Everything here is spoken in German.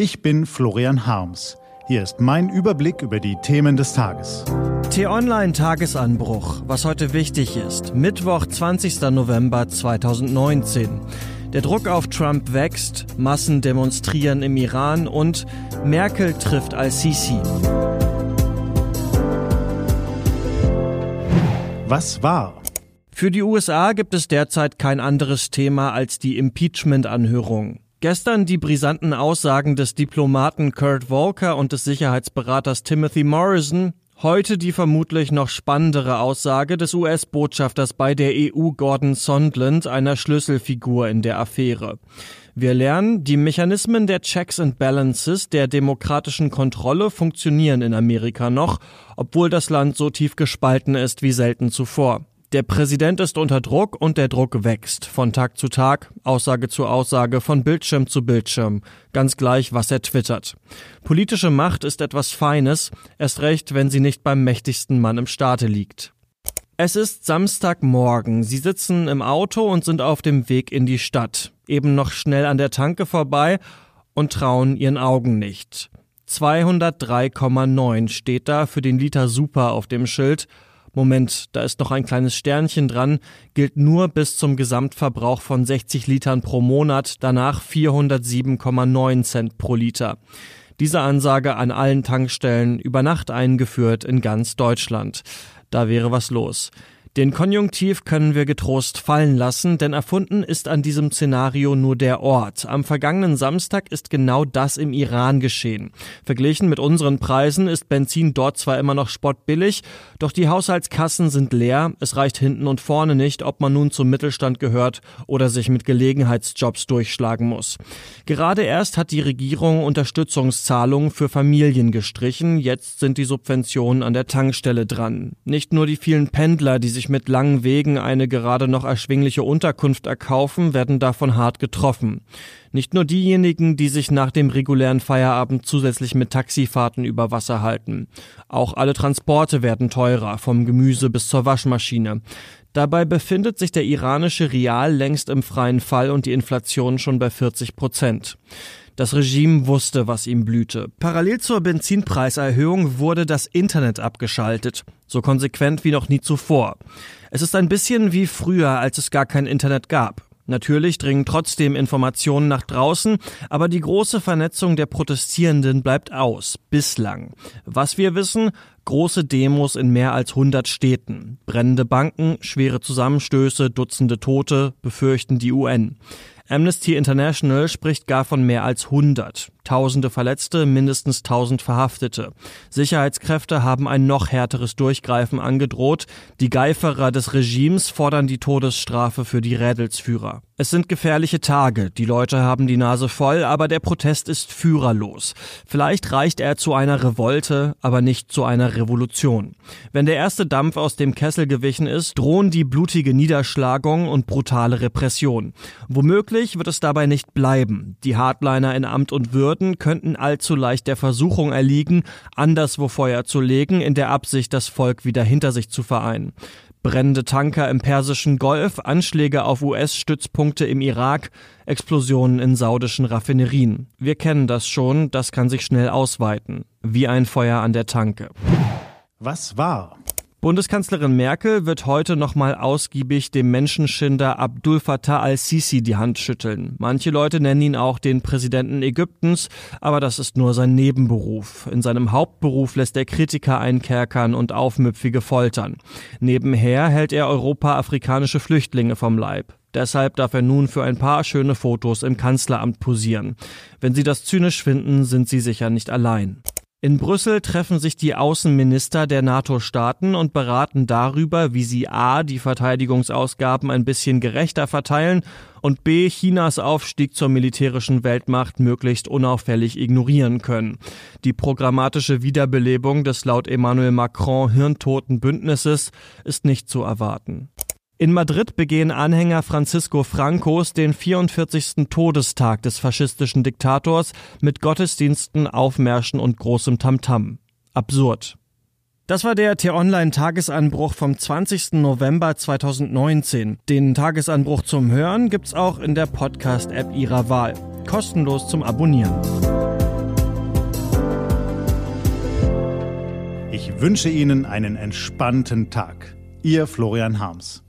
Ich bin Florian Harms. Hier ist mein Überblick über die Themen des Tages. T-Online Tagesanbruch, was heute wichtig ist. Mittwoch, 20. November 2019. Der Druck auf Trump wächst, Massen demonstrieren im Iran und Merkel trifft al-Sisi. Was war? Für die USA gibt es derzeit kein anderes Thema als die Impeachment-Anhörung. Gestern die brisanten Aussagen des Diplomaten Kurt Volker und des Sicherheitsberaters Timothy Morrison, heute die vermutlich noch spannendere Aussage des US-Botschafters bei der EU Gordon Sondland, einer Schlüsselfigur in der Affäre. Wir lernen, die Mechanismen der Checks and Balances der demokratischen Kontrolle funktionieren in Amerika noch, obwohl das Land so tief gespalten ist wie selten zuvor. Der Präsident ist unter Druck und der Druck wächst. Von Tag zu Tag, Aussage zu Aussage, von Bildschirm zu Bildschirm. Ganz gleich, was er twittert. Politische Macht ist etwas Feines, erst recht, wenn sie nicht beim mächtigsten Mann im Staate liegt. Es ist Samstagmorgen. Sie sitzen im Auto und sind auf dem Weg in die Stadt. Eben noch schnell an der Tanke vorbei und trauen ihren Augen nicht. 203,9 steht da für den Liter Super auf dem Schild Moment, da ist noch ein kleines Sternchen dran, gilt nur bis zum Gesamtverbrauch von 60 Litern pro Monat, danach 407,9 Cent pro Liter. Diese Ansage an allen Tankstellen über Nacht eingeführt in ganz Deutschland. Da wäre was los. Den Konjunktiv können wir getrost fallen lassen, denn erfunden ist an diesem Szenario nur der Ort. Am vergangenen Samstag ist genau das im Iran geschehen. Verglichen mit unseren Preisen ist Benzin dort zwar immer noch spottbillig, doch die Haushaltskassen sind leer, es reicht hinten und vorne nicht, ob man nun zum Mittelstand gehört oder sich mit Gelegenheitsjobs durchschlagen muss. Gerade erst hat die Regierung Unterstützungszahlungen für Familien gestrichen, jetzt sind die Subventionen an der Tankstelle dran. Nicht nur die vielen Pendler, die sich mit langen Wegen eine gerade noch erschwingliche Unterkunft erkaufen, werden davon hart getroffen. Nicht nur diejenigen, die sich nach dem regulären Feierabend zusätzlich mit Taxifahrten über Wasser halten. Auch alle Transporte werden teurer, vom Gemüse bis zur Waschmaschine. Dabei befindet sich der iranische Rial längst im freien Fall und die Inflation schon bei 40 Prozent. Das Regime wusste, was ihm blühte. Parallel zur Benzinpreiserhöhung wurde das Internet abgeschaltet. So konsequent wie noch nie zuvor. Es ist ein bisschen wie früher, als es gar kein Internet gab. Natürlich dringen trotzdem Informationen nach draußen, aber die große Vernetzung der Protestierenden bleibt aus. Bislang. Was wir wissen, große Demos in mehr als 100 Städten. Brennende Banken, schwere Zusammenstöße, Dutzende Tote, befürchten die UN. Amnesty International spricht gar von mehr als 100. Tausende Verletzte, mindestens 1000 Verhaftete. Sicherheitskräfte haben ein noch härteres Durchgreifen angedroht. Die Geiferer des Regimes fordern die Todesstrafe für die Rädelsführer. Es sind gefährliche Tage, die Leute haben die Nase voll, aber der Protest ist führerlos. Vielleicht reicht er zu einer Revolte, aber nicht zu einer Revolution. Wenn der erste Dampf aus dem Kessel gewichen ist, drohen die blutige Niederschlagung und brutale Repression. Womöglich wird es dabei nicht bleiben. Die Hardliner in Amt und Würde Behörden könnten allzu leicht der Versuchung erliegen, anderswo Feuer zu legen, in der Absicht, das Volk wieder hinter sich zu vereinen. Brennende Tanker im Persischen Golf, Anschläge auf US-Stützpunkte im Irak, Explosionen in saudischen Raffinerien. Wir kennen das schon, das kann sich schnell ausweiten. Wie ein Feuer an der Tanke. Was war? Bundeskanzlerin Merkel wird heute nochmal ausgiebig dem Menschenschinder Abdul Fattah al-Sisi die Hand schütteln. Manche Leute nennen ihn auch den Präsidenten Ägyptens, aber das ist nur sein Nebenberuf. In seinem Hauptberuf lässt er Kritiker einkerkern und Aufmüpfige foltern. Nebenher hält er Europa afrikanische Flüchtlinge vom Leib. Deshalb darf er nun für ein paar schöne Fotos im Kanzleramt posieren. Wenn Sie das zynisch finden, sind Sie sicher nicht allein. In Brüssel treffen sich die Außenminister der NATO-Staaten und beraten darüber, wie sie a. die Verteidigungsausgaben ein bisschen gerechter verteilen und b. Chinas Aufstieg zur militärischen Weltmacht möglichst unauffällig ignorieren können. Die programmatische Wiederbelebung des laut Emmanuel Macron hirntoten Bündnisses ist nicht zu erwarten. In Madrid begehen Anhänger Francisco Francos den 44. Todestag des faschistischen Diktators mit Gottesdiensten, Aufmärschen und großem Tamtam. -Tam. Absurd. Das war der T-Online-Tagesanbruch vom 20. November 2019. Den Tagesanbruch zum Hören gibt's auch in der Podcast-App Ihrer Wahl. Kostenlos zum Abonnieren. Ich wünsche Ihnen einen entspannten Tag. Ihr Florian Harms.